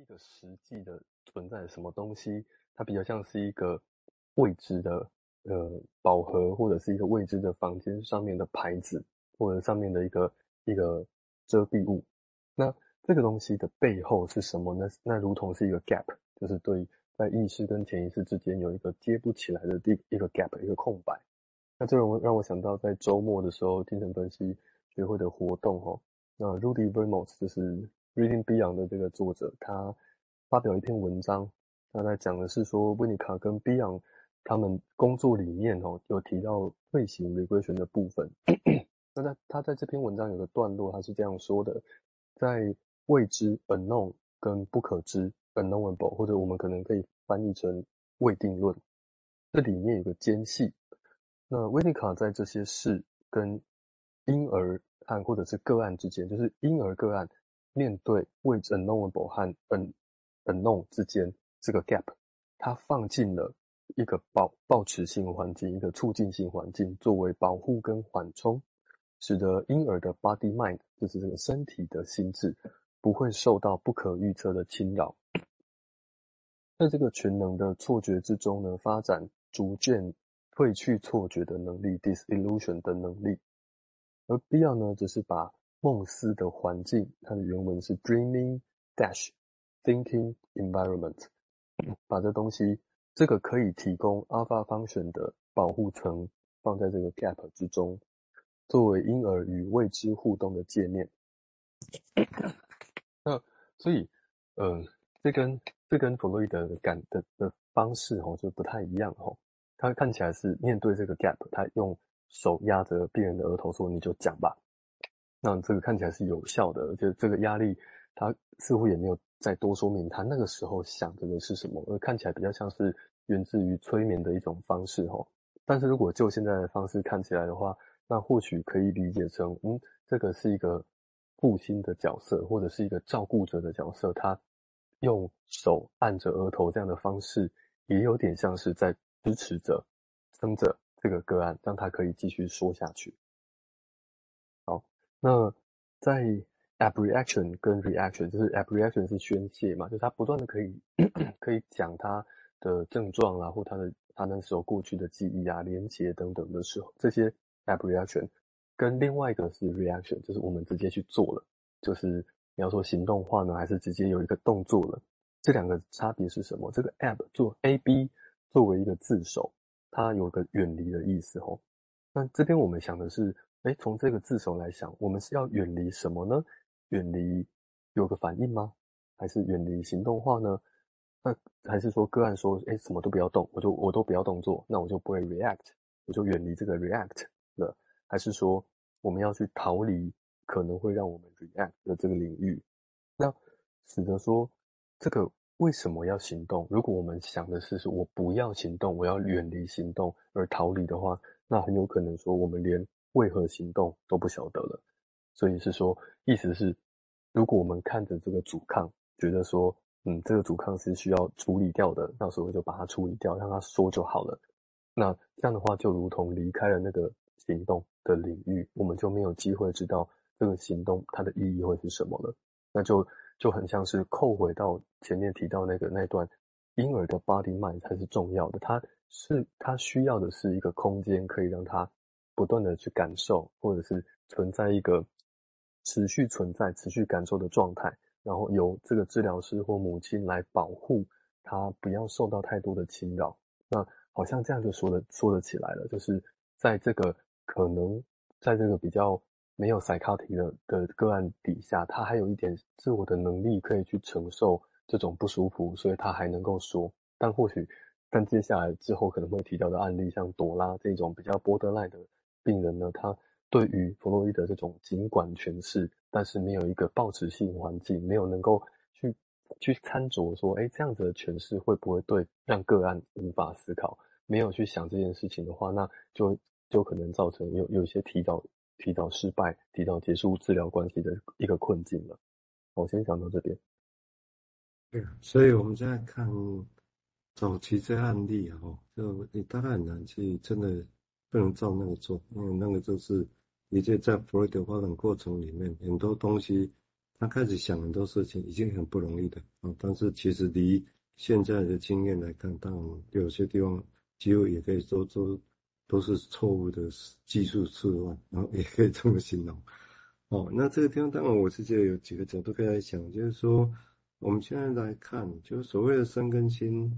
一个实际的存在什么东西，它比较像是一个未知的呃宝盒，或者是一个未知的房间上面的牌子，或者上面的一个一个遮蔽物。那这个东西的背后是什么呢？那如同是一个 gap，就是对在意识跟潜意识之间有一个接不起来的地一个 gap，一个空白。那这让我让我想到在周末的时候精神分析学会的活动哦。那 Rudy Vermont 就是 Reading Beyond 的这个作者，他发表一篇文章，他在讲的是说，温尼卡跟 Beyond 他们工作里面哦，有提到类型回归学的部分。那在他在这篇文章有个段落，他是这样说的：在未知 unknown 跟不可知 unknowable，或者我们可能可以翻译成未定论，这里面有个间隙。那温尼卡在这些事跟婴儿案或者是个案之间，就是婴儿个案面对未知 unknowable 和 un unknown 之间这个 gap，它放进了一个保保持性环境，一个促进性环境，作为保护跟缓冲，使得婴儿的 body mind 就是这个身体的心智不会受到不可预测的侵扰，在这个全能的错觉之中呢，发展逐渐褪去错觉的能力，disillusion 的能力。而 Beyond 呢，只是把梦思的环境，它的原文是 dreaming dash thinking environment，把这东西，这个可以提供 alpha function 的保护层放在这个 gap 之中，作为婴儿与未知互动的界面。那所以，嗯、这跟这跟弗洛伊德的感的的方式哦，就不太一样哦。他看起来是面对这个 gap，他用。手压着病人的额头说：“你就讲吧。”那这个看起来是有效的，而且这个压力，他似乎也没有再多说明他那个时候想着的是什么，而看起来比较像是源自于催眠的一种方式齁。但是如果就现在的方式看起来的话，那或许可以理解成，嗯，这个是一个父亲的角色，或者是一个照顾者的角色，他用手按着额头这样的方式，也有点像是在支持着、撑着。这个个案让他可以继续说下去。那在 abreaction 跟 reaction，就是 abreaction 是宣泄嘛，就是他不断的可以可以讲他的症状啦，或他的他那时候过去的记忆啊、连结等等的时候，这些 abreaction 跟另外一个是 reaction，就是我们直接去做了，就是你要说行动化呢，还是直接有一个动作了？这两个差别是什么？这个 ab 做 ab 作为一个字首。它有个远离的意思吼，那这边我们想的是，诶，从这个字首来想，我们是要远离什么呢？远离有个反应吗？还是远离行动化呢？那还是说个案说，诶，什么都不要动，我就我都不要动作，那我就不会 react，我就远离这个 react 了？还是说我们要去逃离可能会让我们 react 的这个领域？那使得说这个。为什么要行动？如果我们想的是说我不要行动，我要远离行动而逃离的话，那很有可能说我们连为何行动都不晓得了。所以是说，意思是，如果我们看着这个阻抗，觉得说，嗯，这个阻抗是需要处理掉的，到时候就把它处理掉，让它说就好了。那这样的话，就如同离开了那个行动的领域，我们就没有机会知道这个行动它的意义会是什么了。那就。就很像是扣回到前面提到那个那段，婴儿的 body mind 才是重要的，他是他需要的是一个空间，可以让他不断的去感受，或者是存在一个持续存在、持续感受的状态，然后由这个治疗师或母亲来保护他，不要受到太多的侵扰。那好像这样就说的说得起来了，就是在这个可能在这个比较。没有 psychotic 的的个案底下，他还有一点自我的能力可以去承受这种不舒服，所以他还能够说。但或许，但接下来之后可能会提到的案例，像朵拉这种比较波德赖的病人呢，他对于弗洛伊德这种尽管诠释，但是没有一个抱持性环境，没有能够去去参酌说，哎，这样子的诠释会不会对让个案无法思考？没有去想这件事情的话，那就就可能造成有有一些提早。提早失败，提早结束治疗关系的一个困境了。我先讲到这边。对，所以我们现在看早期这案例哈，就你大概很难去真的不能照那个做，因为那个就是，也就在弗洛伊德发展过程里面很多东西，他开始想很多事情，已经很不容易的啊。但是其实离现在的经验来看，当然有些地方几乎也可以说都都是错误的技术示范，然后也可以这么形容。哦，那这个地方当然我是觉得有几个角度可以来想，就是说我们现在来看，就是所谓的身跟心。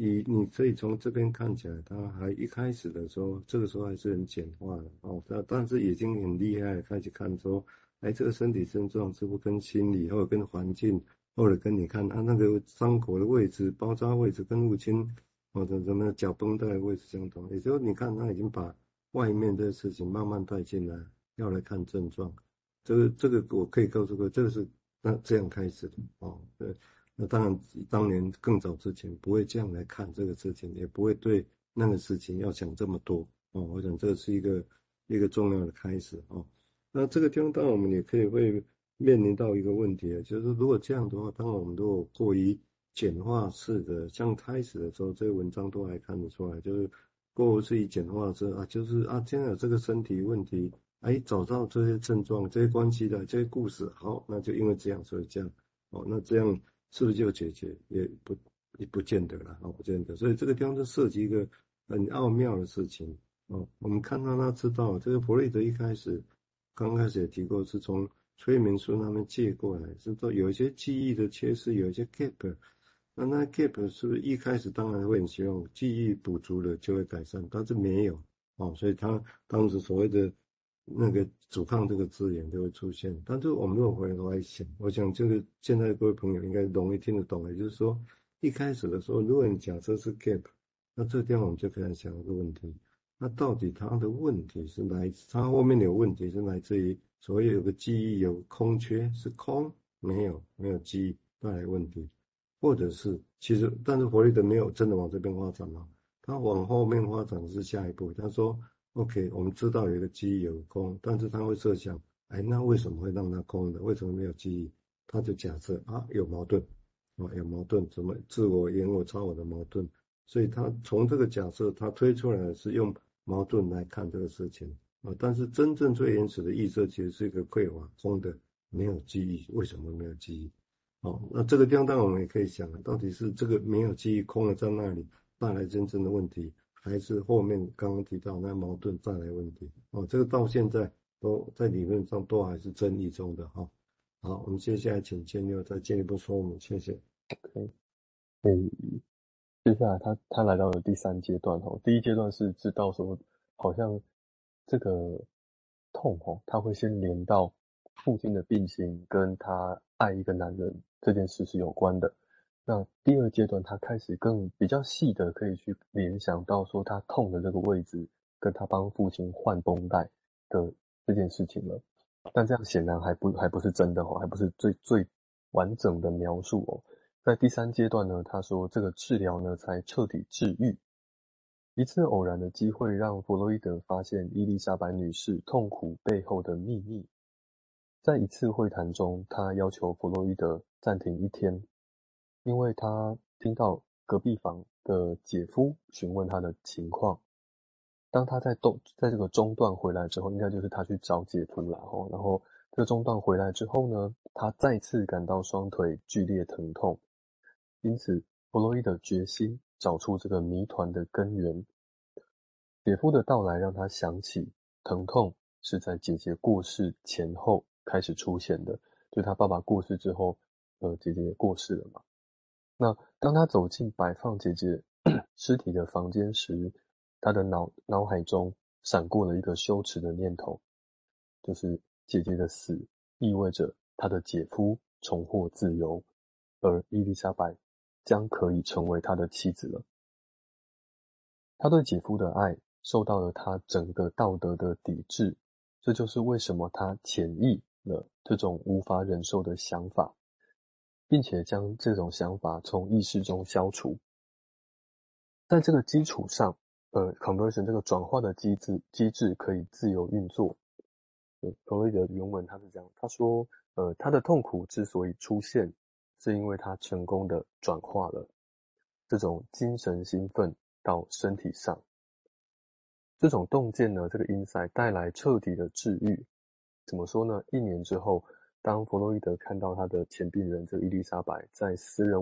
你你可以从这边看起来，他还一开始的时候，这个时候还是很简化的哦，但但是已经很厉害，开始看说，哎，这个身体症状是不是跟心理，或者跟环境，或者跟你看他那个伤口的位置、包扎位置跟入侵，或者什么脚绷带的位置相同，也就是你看他已经把外面的事情慢慢带进来，要来看症状，这个这个我可以告诉各位，这个是那这样开始的哦，对。那当然，当年更早之前不会这样来看这个事情，也不会对那个事情要想这么多哦。我想这是一个一个重要的开始哦。那这个地方当然我们也可以会面临到一个问题，就是如果这样的话，当然我们如果过于简化式的，像开始的时候这些文章都还看得出来，就是过于是以简化式啊，就是啊，现在有这个身体问题，哎，找到这些症状、这些关系的这些故事，好，那就因为这样所以这样哦，那这样。是不是就解决？也不也不见得了啊，不见得。所以这个地方就涉及一个很奥妙的事情哦。我们看到他知道，这个弗洛伊德一开始刚开始也提过，是从催眠术那边借过来，是说有一些记忆的缺失，有一些 gap。那那 gap 是不是一开始当然会很希望记忆补足了就会改善，但是没有哦，所以他当时所谓的。那个阻抗这个字眼就会出现，但是我们如果回来想，我想这个现在各位朋友应该容易听得懂，也就是说，一开始的时候，如果你假设是 gap，那这地方我们就可以想一个问题，那到底它的问题是来自，它后面有问题是来自于所谓有个记忆有空缺，是空没有没有记忆带来问题，或者是其实但是弗洛伊德没有真的往这边发展嘛，他往后面发展是下一步，他说。OK，我们知道有一个记忆有空，但是他会设想，哎，那为什么会让它空的？为什么没有记忆？他就假设啊，有矛盾，啊，有矛盾，怎么自我、言我、超我的矛盾？所以他从这个假设，他推出来是用矛盾来看这个事情啊。但是真正最原始的意识其实是一个匮乏空的，没有记忆。为什么没有记忆？哦，那这个地方当然我们也可以想，到底是这个没有记忆空了在那里带来真正的问题？还是后面刚刚提到那矛盾带来问题哦，这个到现在都在理论上都还是争议中的哈。好，我们接下来请建佑再进一步说明，谢谢。OK，嗯，接下来他他来到了第三阶段哦，第一阶段是知道说好像这个痛哦，他会先连到父亲的病情跟他爱一个男人这件事是有关的。那第二阶段，他开始更比较细的，可以去联想到说他痛的这个位置，跟他帮父亲换绷带的这件事情了。但这样显然还不还不是真的哦，还不是最最完整的描述哦。在第三阶段呢，他说这个治疗呢才彻底治愈。一次偶然的机会让弗洛伊德发现伊丽莎白女士痛苦背后的秘密。在一次会谈中，他要求弗洛伊德暂停一天。因为他听到隔壁房的姐夫询问他的情况，当他在动在这个中断回来之后，应该就是他去找姐夫了哦。然后这个中断回来之后呢，他再次感到双腿剧烈疼痛，因此弗洛伊德决心找出这个谜团的根源。姐夫的到来让他想起，疼痛是在姐姐过世前后开始出现的，就他爸爸过世之后，呃，姐姐过世了嘛。那当他走进摆放姐姐 尸体的房间时，他的脑脑海中闪过了一个羞耻的念头，就是姐姐的死意味着他的姐夫重获自由，而伊丽莎白将可以成为他的妻子了。他对姐夫的爱受到了他整个道德的抵制，这就是为什么他潜抑了这种无法忍受的想法。并且将这种想法从意识中消除，在这个基础上，呃，conversion 这个转化的机制机制可以自由运作。弗洛伊德原文他是这样，他说，呃，他的痛苦之所以出现，是因为他成功的转化了这种精神兴奋到身体上，这种洞见呢，这个 insight 带来彻底的治愈。怎么说呢？一年之后。当弗洛伊德看到他的前病人这个伊丽莎白在私人